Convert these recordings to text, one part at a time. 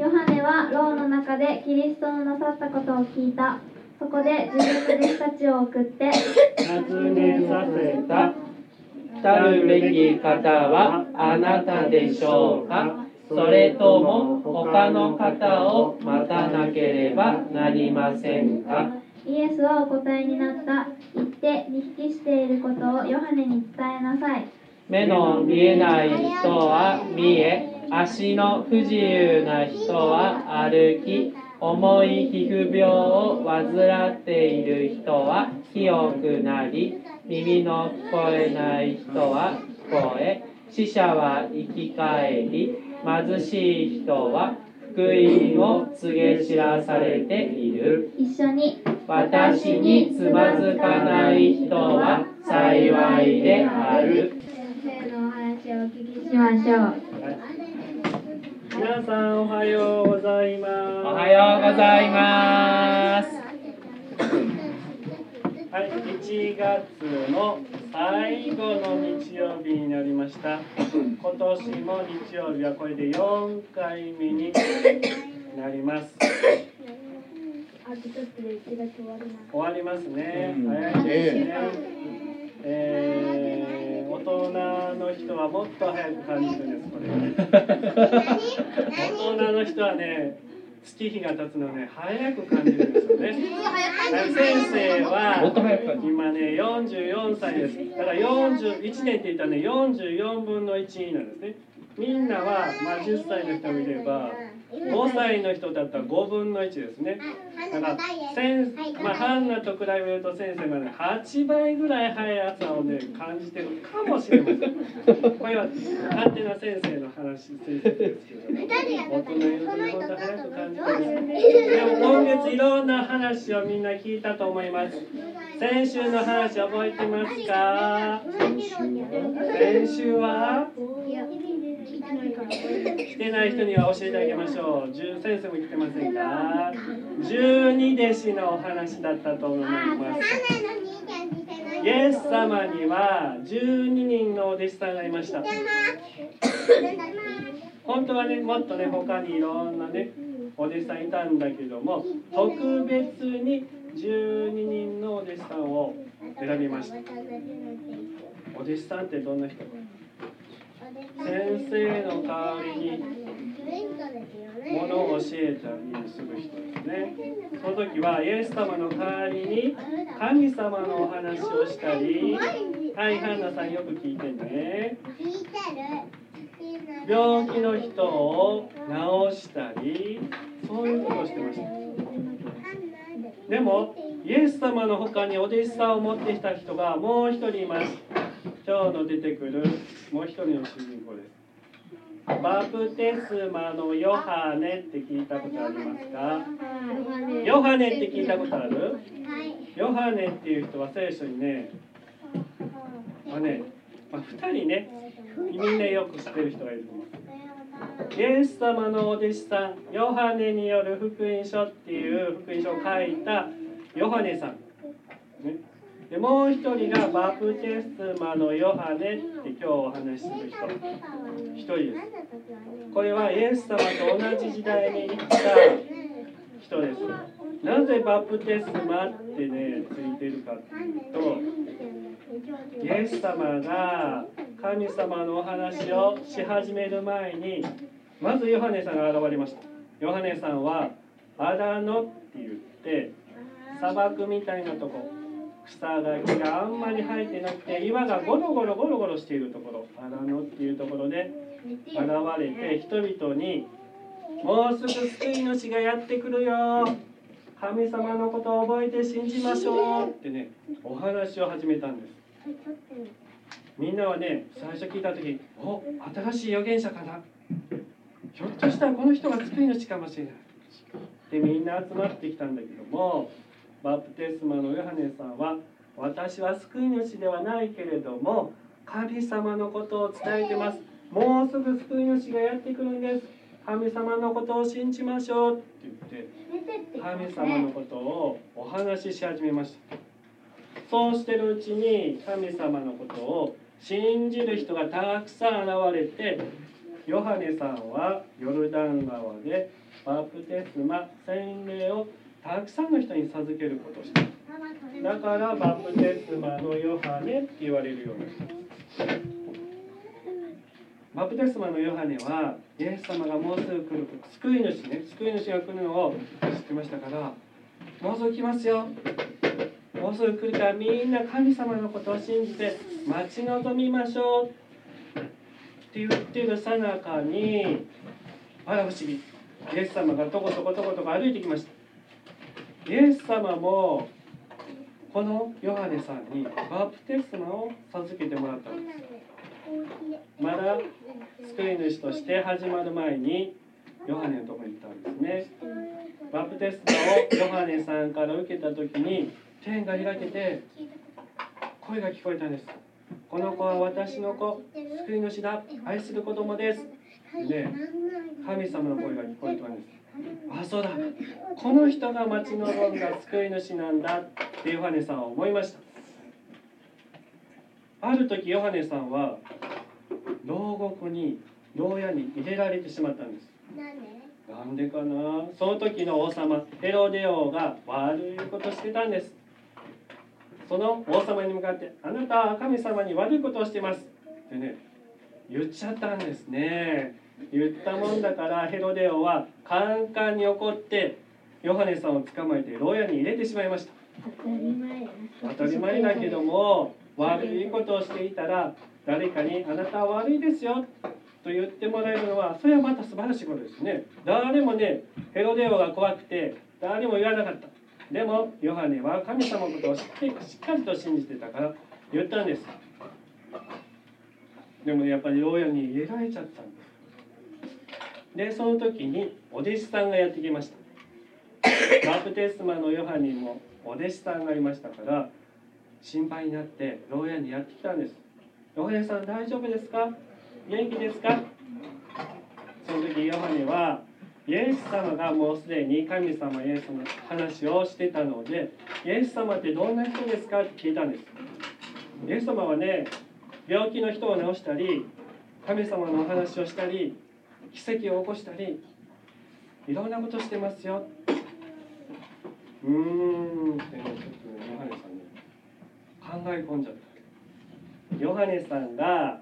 ヨハネは牢の中でキリストのなさったことを聞いた。そこで自分の弟子たちを送って。尋ねさせた。来るべき方はあなたでしょうか？それとも他の方を待たなければなりませんか？イエスはお答えになった。行って見引きしていることをヨハネに伝えなさい。目の見えない人は見え足の不自由な人は歩き重い皮膚病を患っている人は清くなり耳の聞こえない人は聞こえ死者は生き返り貧しい人は福音を告げ知らされている。一緒に私につまずかない人は幸いである。先生のお話をお聞きしましょう。皆さんおはようございます。おはようございますはい、1月の最後の日曜日になりました。今年も日曜日はこれで4回目になります。あとちょっとで1月終わるな終わりますね。うん早いですね。えー大人の人はもっと早く感じるんです、これ。大人の人はね、月日が経つのね、早く感じるんですよね。先生は今ね44歳ですだから41年って言ったらね44分の1なんですねみんなは、まあ、10歳の人もいれば5歳の人だったら5分の1ですね。だから先、まあ、ハンナと比べると先生がね8倍ぐらい早い朝をね感じてるかもしれません。これは勝手な先生の話先生ですけど大人より本当早く感じてるでも今月いろんな話をみんな聞いたと思います。先週の話覚えてますか？先週は？来てない人には教えてあげましょう。10先生も来てませんか？12弟子のお話だったと思います。イエス様には12人のお弟子さんがいました。本当はねもっとね他にいろんなねお弟子さんいたんだけども特別に12人のお弟子さんを選びました。お弟子さんってどんな人？先生の代わりにものを教えたりする人ですね。その時はイエス様の代わりに神様のお話をしたりはいハンナさんよく聞いてね。病気の人を治したりそういうことをしてました。でもイエス様の他にお弟子さんを持ってきた人がもう一人います。今日の出てくるもう一人の主人バプテスマのヨハネって聞いたことありますか？ヨハネって聞いたことある？ヨハネっていう人は聖書にねまあね、まあ、2人ねみんなよく知ってる人がいると思う。イエス様のお弟子さんヨハネによる福音書っていう福音書を書いたヨハネさん、ね、でもう一人がバプテスマのヨハネって今日お話しする人。一人です。これはイエス様と同じ時代に生きた人です。なぜバプテスマってねついてるかっていうとイエス様が神様のお話をし始める前にまずヨハネさんが現れました。ヨハネさんはアラノって言って砂漠みたいなとこ。草が木があんまり生えてなくて岩がゴロゴロゴロゴロしているところアラノっていうところで現れて人々に「もうすぐ救い主がやってくるよ。神様のことを覚えて信じましょう」ってねお話を始めたんです。みんなはね最初聞いた時「お新しい預言者かな。ひょっとしたらこの人が救い主かもしれない」でみんな集まってきたんだけどもバプテスマのヨハネさんは「私は救い主ではないけれども神様のことを伝えてます。もうすぐ救い主がやってくるんです。神様のことを信じましょう」って言って神様のことをお話しし始めました。そうしてるうちに神様のことを信じる人がたくさん現れてヨハネさんはヨルダン川でバプテスマ洗礼をたくさんの人に授けることをしただからバプテスマのヨハネって言われるようになった。バプテスマのヨハネはイエス様がもうすぐ来る救い主ね救い主が来るのを知ってましたからもうすぐ来ますよ。もうすぐ来るからみんな神様のことを信じて待ち望みましょうって言ってるさなかにあら不思議イエス様がとことことことこ歩いてきました。イエス様もこのヨハネさんにバプテスマを授けてもらったんです。まだ救い主として始まる前にヨハネのところに行ったんですね。バプテスマをヨハネさんから受けた時に天が開けて声が聞こえたんです。この子は私の子。救い主だ愛する子供です。ね神様の声が聞こえたんです。あそうだ。この人が待ち望んだ救い主なんだってヨハネさんは思いました。ある時ヨハネさんは牢獄に牢屋に入れられてしまったんです。なんで？かな？その時の王様ヘロデ王が悪いことしてたんです。その王様に向かって「あなたは神様に悪いことをしてます」ってね言っちゃったんですね言ったもんだからヘロデ王はカンカンに怒ってヨハネさんを捕まえて牢屋に入れてしまいました。当たり前だけども悪いことをしていたら誰かに「あなたは悪いですよ」と言ってもらえるのはそれはまた素晴らしいことですね。誰もねヘロデ王が怖くて誰も言わなかった。でもヨハネは神様のことをしっかりと信じてたから言ったんです。でも、ね、やっぱり牢屋に入れられちゃったんですでその時にお弟子さんがやってきました。バプテスマのヨハネにもお弟子さんがいましたから心配になって牢屋にやってきたんですヨハネさん大丈夫ですか？元気ですか？その時ヨハネはイエス様がもうすでに神様イエスの話をしてたのでイエス様ってどんな人ですか？って聞いたんです。イエス様はね病気の人を治したり神様のお話をしたり奇跡を起こしたりいろんなことしてますよ。うーん。ってねちょっとヨハネさんね考え込んじゃった。ヨハネさんが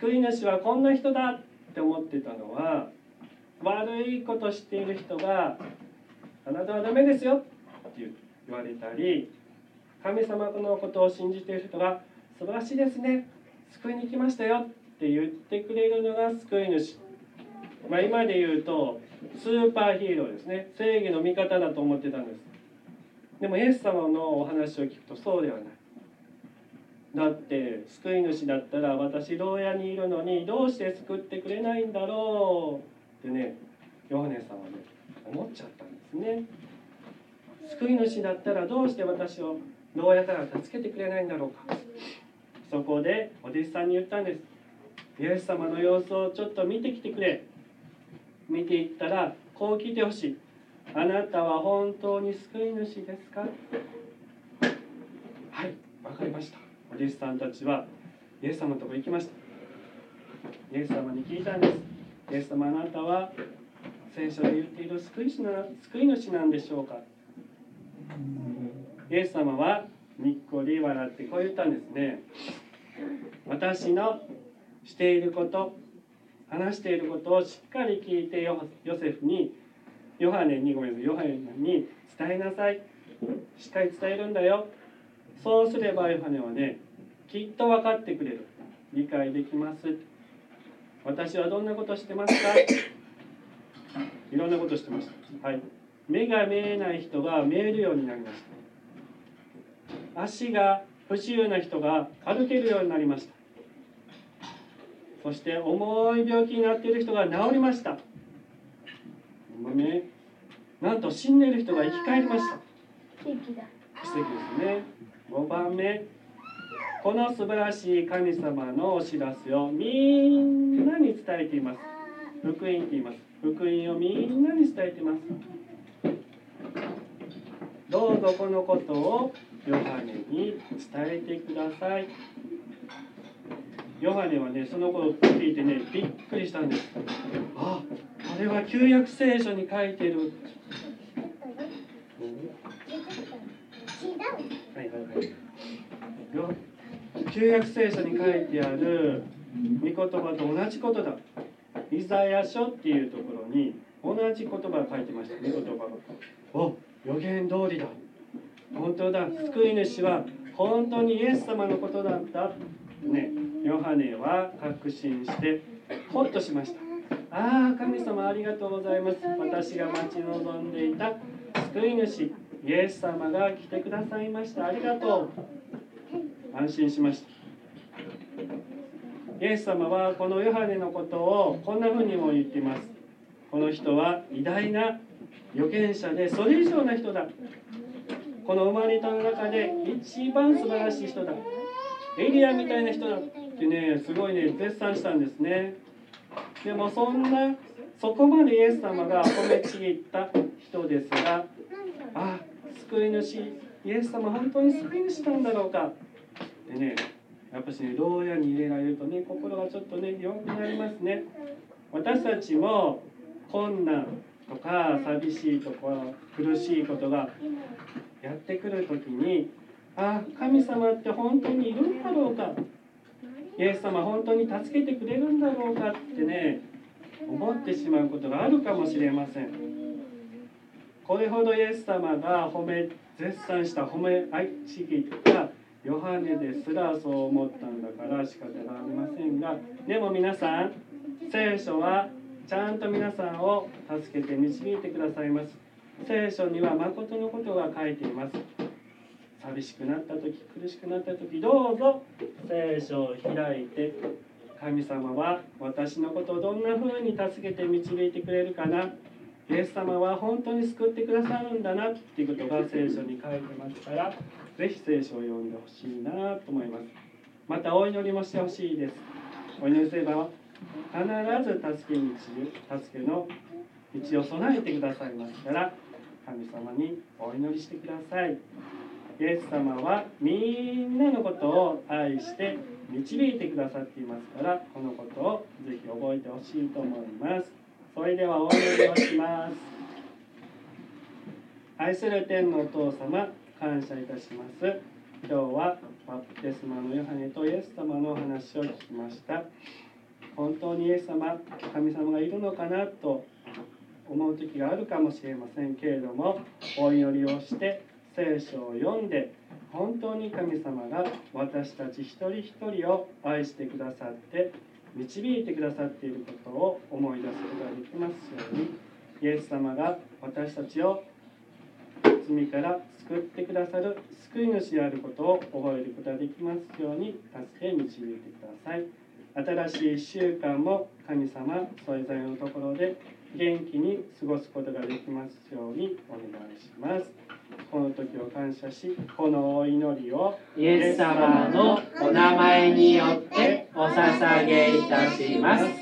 救い主はこんな人だって思ってたのは悪いことしている人が「あなたはダメですよ」って言われたり神様のことを信じている人が「素晴らしいですね。救いに来ましたよ」って言ってくれるのが救い主、まあ、今で言うとスーパーヒーローですね。正義の味方だと思ってたんです。でもイエス様のお話を聞くとそうではない。だって救い主だったら私牢屋にいるのにどうして救ってくれないんだろうってねヨハネさんはね思っちゃったんですね。救い主だったらどうして私を牢屋から助けてくれないんだろうか。そこでお弟子さんに言ったんです。イエス様の様子をちょっと見てきてくれ。見ていったらこう聞いてほしい。あなたは本当に救い主ですか？はいわかりました。お弟子さんたちはイエス様のところ行きました。イエス様に聞いたんです。イエス様あなたは聖書で言っている救い主な救い主なんでしょうか？イエス様はにっこり笑ってこう言ったんですね。私のしていること話していることをしっかり聞いてヨセフにヨハネにごめんなさいヨハネに伝えなさい。しっかり伝えるんだよ。そうすればヨハネはねきっと分かってくれる。理解できます。私はどんなことしてますか？いろんなことしてました。はい。目が見えない人が見えるようになりました。足が不自由な人が歩けるようになりましたそして重い病気になっている人が治りました。ね、なんと死んでいる人が生き返りました。奇跡ですね。5番目。この素晴らしい神様のお知らせをみんなに伝えています。福音って言います。福音をみんなに伝えています。どうぞこのことをヨハネに伝えてくださいヨハネはねそのことを聞いてねびっくりしたんです。あこれは旧約聖書に書いてる。はいはいはいよ旧約聖書に書いてある御言葉と同じことだ。イザヤ書っていうところに同じ言葉が書いてました。御言葉が。お予言通りだ。本当だ。救い主は本当にイエス様のことだった。ねヨハネは確信してほっとしました。ああ神様ありがとうございます。私が待ち望んでいた救い主イエス様が来てくださいました。ありがとう。安心しました。イエス様はこのヨハネのことをこんな風にも言っています。この人は偉大な預言者でそれ以上な人だ。この生まれたの中で一番素晴らしい人だ。エリアみたいな人だ。ってねすごいね絶賛したんですね。でもそんなそこまでイエス様が褒めちぎった人ですがあ救い主イエス様本当に救い主なんだろうか。でねやっぱしね牢屋に入れられるとね心がちょっとね弱くなりますね。私たちも困難とか寂しいとか苦しいことがやってくる時にあ神様って本当にいるんだろうか。イエス様本当に助けてくれるんだろうかってね思ってしまうことがあるかもしれません。これほどイエス様が褒め絶賛した褒め愛しきったヨハネですらそう思ったんだから仕方がありませんがでも皆さん聖書はちゃんと皆さんを助けて導いてくださいます。聖書には誠のことが書いています。寂しくなった時苦しくなった時どうぞ聖書を開いて神様は私のことをどんな風に助けて導いてくれるかな。イエス様は本当に救ってくださるんだなっていうことが聖書に書いてますからぜひ聖書を読んでほしいなと思います。またお祈りもしてほしいです。お祈りすれば必ず助け道助けの道を備えてくださいますから神様にお祈りしてください。イエス様はみんなのことを愛して導いてくださっていますからこのことをぜひ覚えてほしいと思います。それではお祈りをします。愛する天のお父様感謝いたします。今日はバプテスマのヨハネとイエス様のお話を聞きました。本当にイエス様神様がいるのかなと思う時があるかもしれませんけれどもお祈りをして聖書を読んで本当に神様が私たち一人一人を愛してくださって導いてくださっていることを思い出すことができますようにイエス様が私たちを罪から救ってくださる救い主であることを覚えることができますように助け導いてください。新しい1週間も神様それぞれのところで元気に過ごすことができますようにお願いします。この時を感謝しこのお祈りをイエス様のお名前によってお捧げいたします。